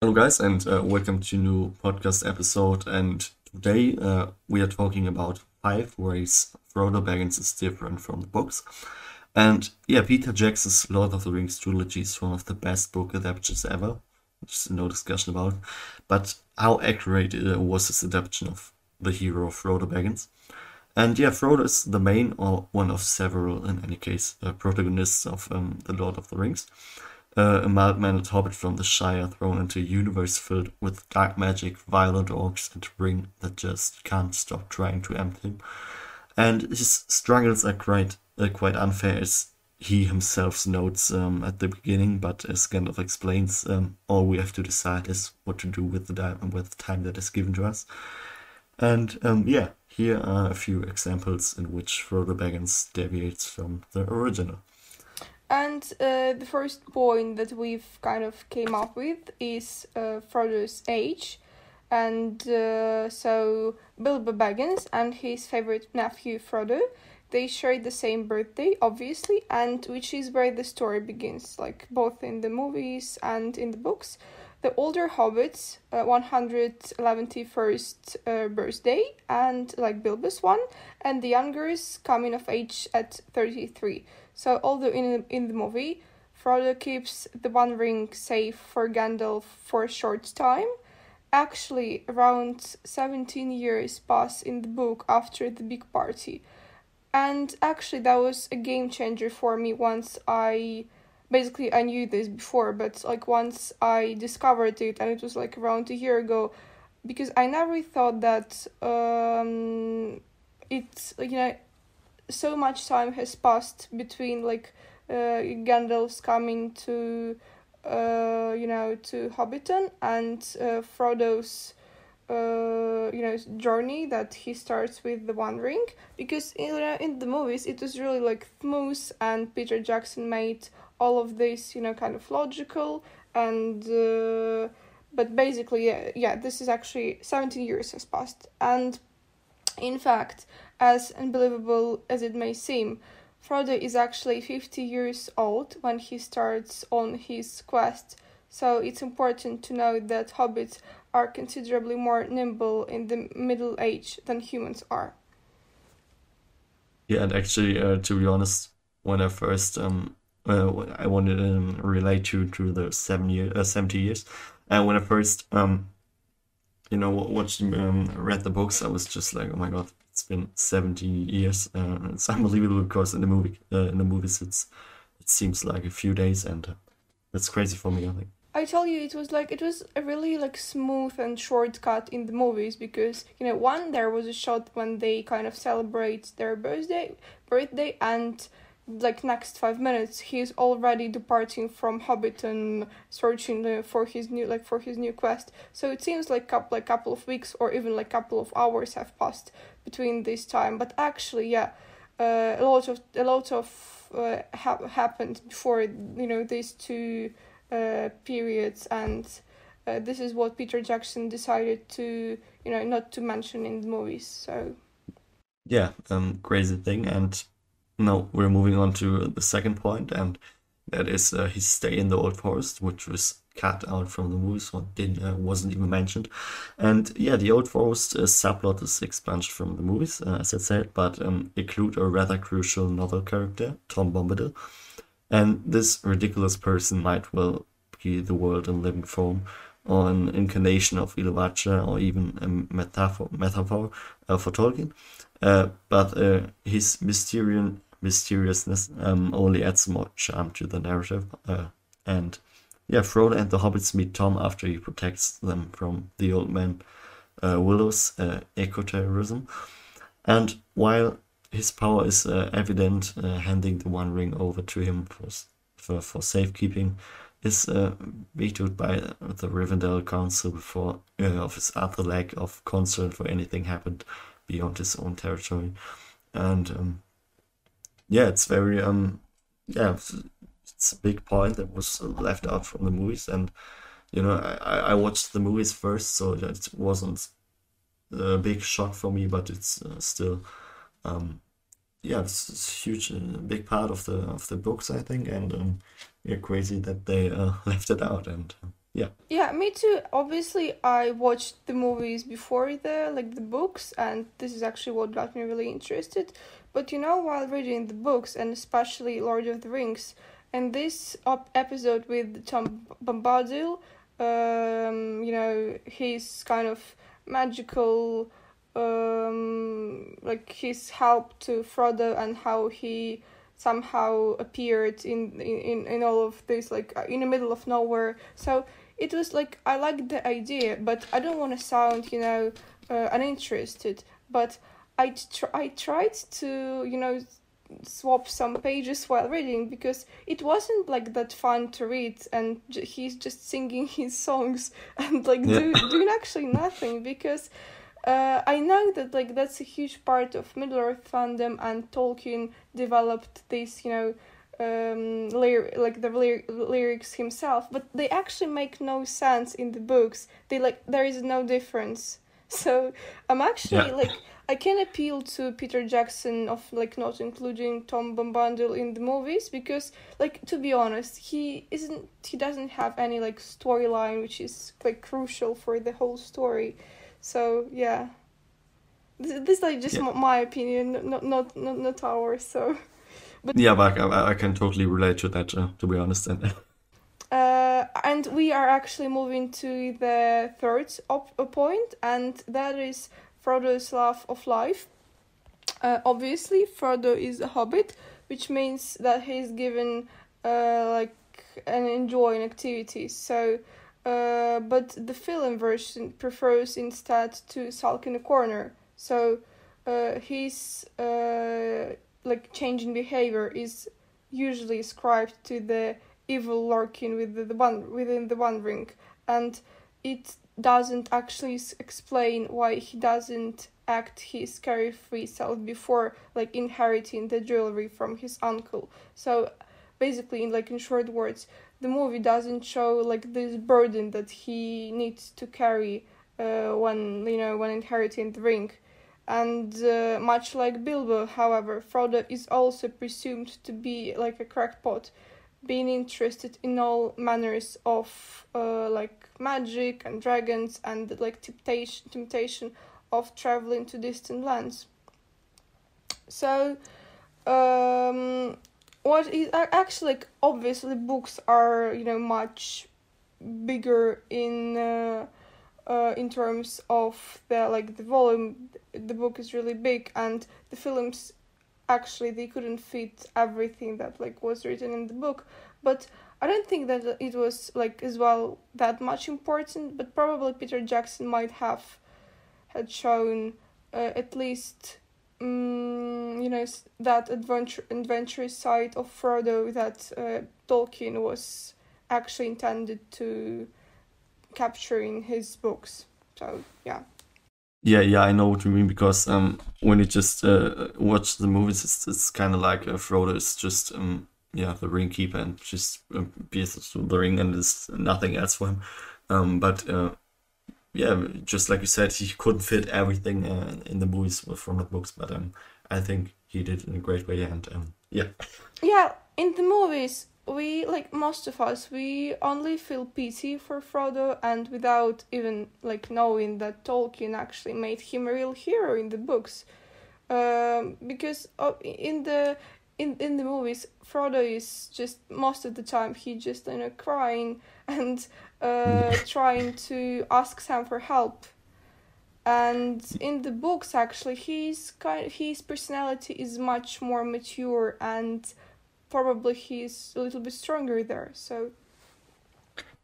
Hello, guys, and uh, welcome to new podcast episode. And today uh, we are talking about five ways Frodo Baggins is different from the books. And yeah, Peter Jackson's Lord of the Rings trilogy is one of the best book adaptations ever. There's no discussion about. But how accurate uh, was his adaptation of the hero of Frodo Baggins? And yeah, Frodo is the main or one of several, in any case, uh, protagonists of um, the Lord of the Rings uh, a mild-mannered hobbit from the Shire thrown into a universe filled with dark magic, violent orcs, and a ring that just can't stop trying to empty him. And his struggles are quite uh, quite unfair, as he himself notes um, at the beginning, but as Gandalf explains, um, all we have to decide is what to do with the time, with the time that is given to us. And um, yeah, here are a few examples in which Frodo Baggins deviates from the original. And uh, the first point that we've kind of came up with is uh, Frodo's age. And uh, so Bilbo Baggins and his favorite nephew Frodo, they share the same birthday, obviously, and which is where the story begins, like both in the movies and in the books. The older hobbits, uh, 111st uh, birthday, and like Bilbo's one, and the youngers coming of age at 33. So although in in the movie, Frodo keeps the One Ring safe for Gandalf for a short time, actually around 17 years pass in the book after the big party. And actually that was a game changer for me once I basically I knew this before, but like once I discovered it and it was like around a year ago because I never thought that um it's you know so much time has passed between like uh, Gandalf's coming to uh, you know to Hobbiton and uh, Frodo's uh, you know journey that he starts with the One Ring. Because in, in the movies it was really like smooth and Peter Jackson made all of this you know kind of logical and uh, but basically yeah, yeah this is actually 17 years has passed and in fact as unbelievable as it may seem, Frodo is actually 50 years old when he starts on his quest, so it's important to note that hobbits are considerably more nimble in the middle age than humans are. Yeah, and actually, uh, to be honest, when I first um, uh, I wanted to um, relate to to the seven year, uh, 70 years, and when I first um, you know watched um, read the books, I was just like, oh my god, it's been 70 years. Uh, it's unbelievable because in the movie, uh, in the movies, it's it seems like a few days, and uh, that's crazy for me. I think. I tell you, it was like it was a really like smooth and shortcut in the movies because you know one there was a shot when they kind of celebrate their birthday, birthday, and like next five minutes he's already departing from Hobbiton searching for his new like for his new quest. So it seems like couple like couple of weeks or even like couple of hours have passed between this time. But actually yeah uh, a lot of a lot of uh, ha- happened before you know these two uh, periods. And uh, this is what Peter Jackson decided to you know not to mention in the movies. So yeah um crazy thing. And now we're moving on to the second point, and that is uh, his stay in the Old Forest, which was cut out from the movie, so didn't uh, wasn't even mentioned. And yeah, the Old Forest uh, subplot is expunged from the movies, uh, as I said, but um, include a rather crucial novel character, Tom Bombadil. And this ridiculous person might well be the world in living form, or an incarnation of Iluvatar, or even a metaphor, metaphor uh, for Tolkien. Uh, but his mysterious mysteriousness um, only adds more charm to the narrative. Uh, and yeah, Frodo and the hobbits meet Tom after he protects them from the old man uh, Willow's uh, eco-terrorism. And while his power is uh, evident, uh, handing the One Ring over to him for, for, for safekeeping is uh, vetoed by the Rivendell Council before uh, of his utter lack of concern for anything happened beyond his own territory. And um, yeah, it's very um yeah, it's, a big point that was left out from the movies, and you know I I watched the movies first, so it wasn't a big shock for me, but it's uh, still um yeah, it's, it's huge, uh, big part of the of the books, I think, and um, yeah, crazy that they uh, left it out, and yeah. Yeah, me too. Obviously, I watched the movies before the like the books, and this is actually what got me really interested. But you know, while reading the books and especially Lord of the Rings, and this op- episode with Tom Bombadil, um, you know, his kind of magical, um, like his help to Frodo and how he somehow appeared in in in all of this like in the middle of nowhere. So it was like i like the idea but i don't want to sound you know uh, uninterested. But i tr- i tried to you know swap some pages while reading because it wasn't like that fun to read and j- he's just singing his songs and like Yeah. do, doing actually nothing because uh, I know that like that's a huge part of Middle Earth fandom and Tolkien developed this you know um lyr- like the lyr- lyrics himself but they actually make no sense in the books they like there is no difference so I'm actually Yeah. like I can appeal to Peter Jackson of like not including Tom Bombadil in the movies because like to be honest he isn't he doesn't have any like storyline which is like crucial for the whole story so yeah this, this is like just Yeah. m- my opinion not not not, not ours so Yeah, but I, I can totally relate to that, uh, to be honest. And and we are actually moving to the third op- uh, point, and that is Frodo's love of life. Uh, obviously, Frodo is a hobbit, which means that he is given uh, like an enjoying activities. So, uh, but the film version prefers instead to sulk in a corner. So, uh, his uh, like changing behavior is usually ascribed to the evil lurking with the, one within the One Ring, and it doesn't actually explain why he doesn't act his carefree self before like inheriting the jewelry from his uncle. So basically, in like in short words, the movie doesn't show like this burden that he needs to carry uh, when you know when inheriting the ring. And uh, much like Bilbo, however, Frodo is also presumed to be like a crackpot, being interested in all manners of uh, like magic and dragons and like temptation temptation of traveling to distant lands. So, um, what is actually like obviously books are you know much bigger in uh, uh, in terms of the like the volume. The book is really big, and the films actually they couldn't fit everything that like was written in the book. But i don't think that it was like as well that much important but probably peter jackson might have had shown uh, at least um, you know that adventure adventurous side of frodo that uh, tolkien was actually intended to capture in his books. So yeah yeah, yeah, I know what you mean because um, when you just uh, watch the movies, it's, it's kind of like uh, Frodo is just um, yeah, the ring keeper and just um, pierces the ring and there's nothing else for him. Um, but uh, yeah, just like you said, he couldn't fit everything uh, in the movies from the books, but um, I think he did in a great way. And um, yeah, yeah in the movies we like most of us we only feel pity for frodo and without even like knowing that tolkien actually made him a real hero in the books. Um, because uh, in the in, in the movies frodo is just most of the time he just you know crying and uh, trying to ask sam for help. And in the books actually he's kind his personality is much more mature and probably he's a little bit stronger there so.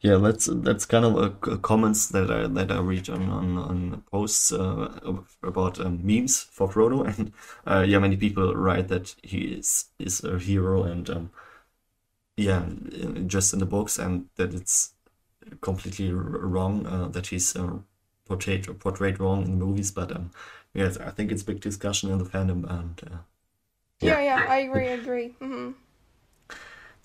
Yeah, that's that's kind of uh, c- comments that I that I read on on, on posts uh, about um, memes for Frodo, and uh, yeah, many people write that he is is a hero, and um, yeah, just in the books, and that it's completely r- wrong uh, that he's uh, portrayed portrayed wrong in the movies. But um, yes, I think it's big discussion in the fandom, and uh, yeah. Yeah, i agree I agree. Hmm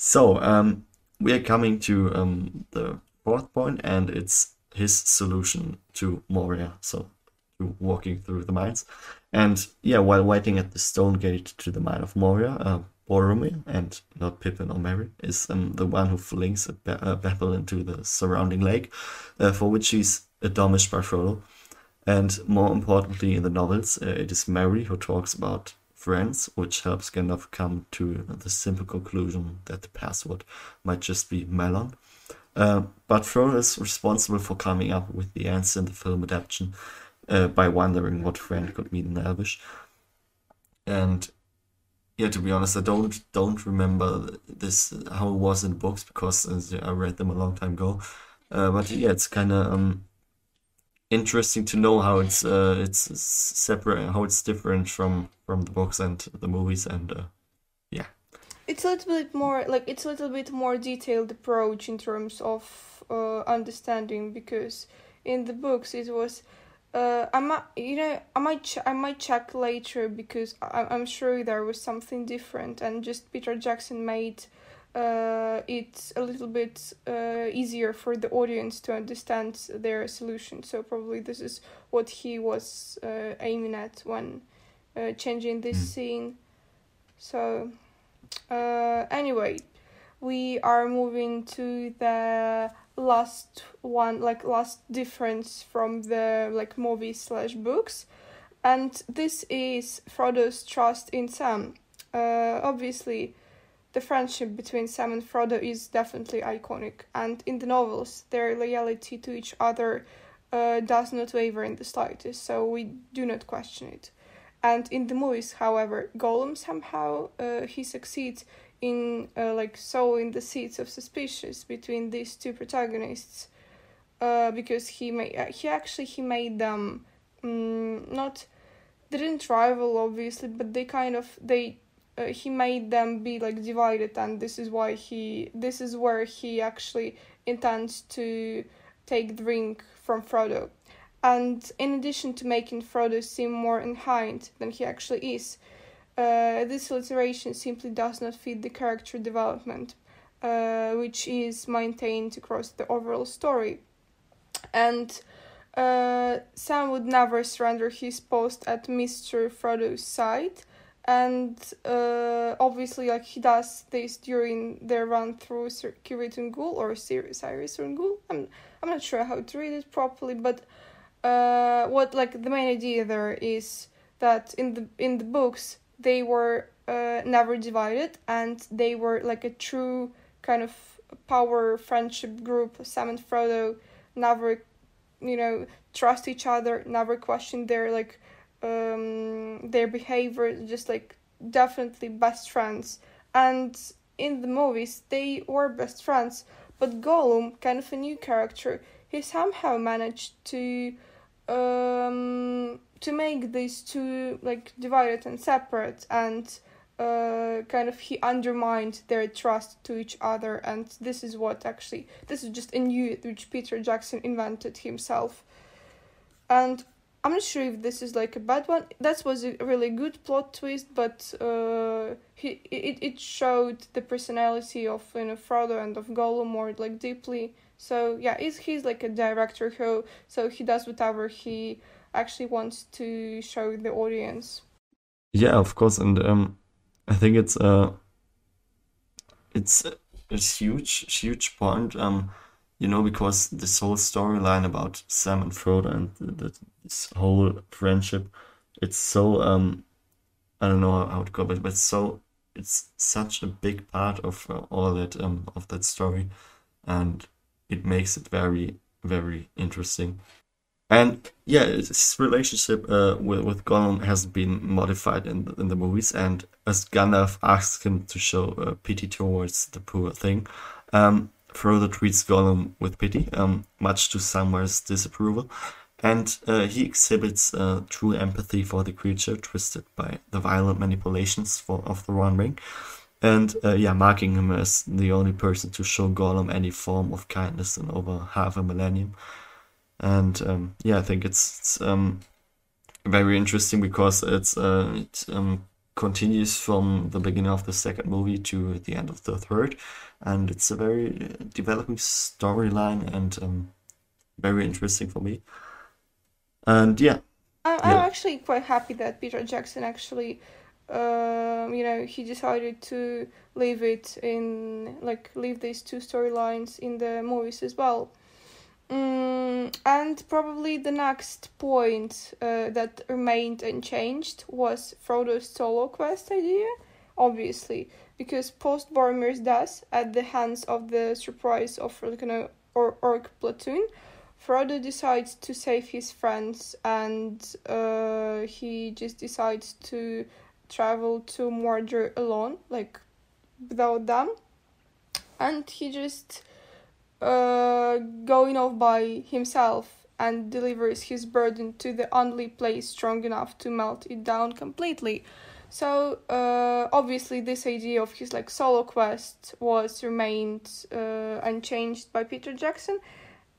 So, um, we are coming to um, the fourth point, and it's his solution to Moria. So, to walking through the mines. And yeah, while waiting at the stone gate to the mine of Moria, uh, Boromir and not Pippin or Merry is um, the one who flings a, be- a pebble into the surrounding lake, uh, for which he's admonished by Frodo. And more importantly, in the novels, uh, it is Merry who talks about friends, which helps Gandalf come to the simple conclusion that the password might just be melon. Uh, but Frodo is responsible for coming up with the answer in the film adaptation uh, by wondering what friend could mean in Elvish. And yeah, to be honest, I don't don't remember this how it was in books because I read them a long time ago. Uh, but yeah, it's kind of um, interesting to know how it's uh, it's separate, how it's different from from the books and the movies, and uh, yeah. It's a little bit more like it's a little bit more detailed approach in terms of uh, understanding because in the books it was uh, I might, you know, I might, ch- I might check later because I- I'm sure there was something different, and just Peter Jackson made uh, it a little bit uh, easier for the audience to understand their solution. So probably this is what he was uh, aiming at when uh, changing this mm. scene. So uh, anyway, we are moving to the last one like last difference from the like movie slash books and this is frodo's trust in sam uh, obviously the friendship between sam and frodo is definitely iconic and in the novels their loyalty to each other uh, does not waver in the slightest so we do not question it. And in the movies however gollum somehow uh, he succeeds in uh, like sowing the seeds of suspicious between these two protagonists uh, because he made uh, he actually he made them um, not they didn't rival obviously but they kind of they uh, he made them be like divided and this is why he this is where he actually intends to take the ring from Frodo and in addition to making Frodo seem more unkind than he actually is uh, this alliteration simply does not fit the character development, uh, which is maintained across the overall story. And uh, Sam would never surrender his post at Mr. Frodo's side, and uh, obviously, like he does this during their run through Circuit Ungol or Cyrus Ungol. I'm I'm not sure how to read it properly, but uh, what like the main idea there is that in the in the books they were uh, never divided and they were like a true kind of power friendship group. Sam and Frodo never, you know, trust each other, never question their like um, their behavior, just like definitely best friends. And in the movies, they were best friends, but Gollum, kind of a new character, he somehow managed to um, to make these two like divided and separate and uh, kind of he undermined their trust to each other and this is what actually this is just a new which peter jackson invented himself and i'm not sure if this is like a bad one that was a really good plot twist but uh, he it, it showed the personality of you know frodo and of gollum more like deeply so yeah he's, he's like a director who so he does whatever he actually wants to show the audience. Yeah, of course, and um, I think it's uh, it's a huge, huge point. Um, you know, because this whole storyline about Sam and Frodo and the, the, this whole friendship, it's so um, I don't know how to call it, but so it's such a big part of uh, all that um of that story, and it makes it very, very interesting. And yeah, his relationship uh, with, with Gollum has been modified in the, in the movies. And as Gandalf asks him to show uh, pity towards the poor thing, um, Frodo treats Gollum with pity, um, much to Samwell's disapproval. And uh, he exhibits uh, true empathy for the creature twisted by the violent manipulations for, of the One Ring. And uh, yeah, marking him as the only person to show Gollum any form of kindness in over half a millennium and um, yeah, I think it's, it's um, very interesting because it's uh, it um, continues from the beginning of the second movie to the end of the third, and it's a very developing storyline and um, very interesting for me. And yeah, I'm, yeah. Actually quite happy that Peter Jackson actually uh, you know he decided to leave it in like leave these two storylines in the movies as well. Mm, and probably the next point uh, that remained unchanged was Frodo's solo quest idea, obviously, because post Boromir's death at the hands of the surprise of you or orc platoon, Frodo decides to save his friends and uh, he just decides to travel to Mordor alone, like without them. And he just uh, going off by himself and delivers his burden to the only place strong enough to melt it down completely. So uh, obviously, this idea of his like solo quest was remained uh, unchanged by Peter Jackson,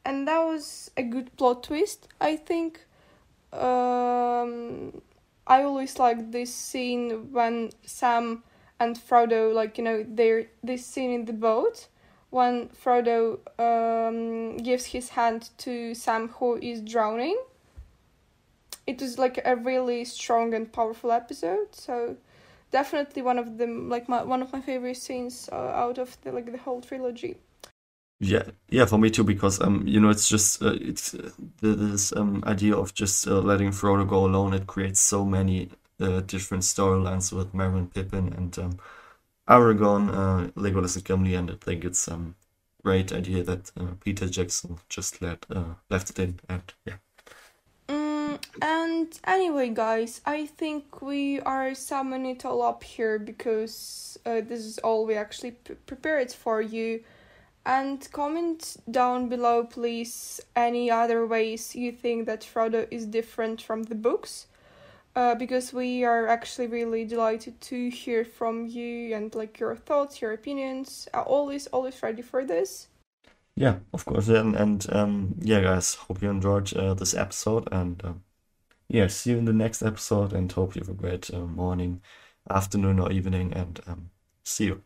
and that was a good plot twist. I think. Um, I always like this scene when Sam and Frodo, like you know, they're this scene in the boat when Frodo um, gives his hand to Sam who is drowning. It was like a really strong and powerful episode. So definitely one of them, like my one of my favorite scenes uh, out of the like the whole trilogy. Yeah, yeah, for me too, because um, you know, it's just uh, it's uh, this um idea of just uh, letting Frodo go alone. It creates so many uh, different storylines with Merry and Pippin and um, Aragorn, uh, Legolas and Gimli, and I think it's a um, great idea that uh, Peter Jackson just let uh, left it in, and yeah. Mm, and anyway, guys, I think we are summing it all up here because uh, this is all we actually p- prepared for you. And comment down below, please, any other ways you think that Frodo is different from the books uh, because we are actually really delighted to hear from you and like your thoughts, your opinions. Uh, always, always ready for this. Yeah, of course. And, and um, yeah, guys, hope you enjoyed uh, this episode. And um, yeah, see you in the next episode. And hope you have a great uh, morning, afternoon, or evening. And um, see you.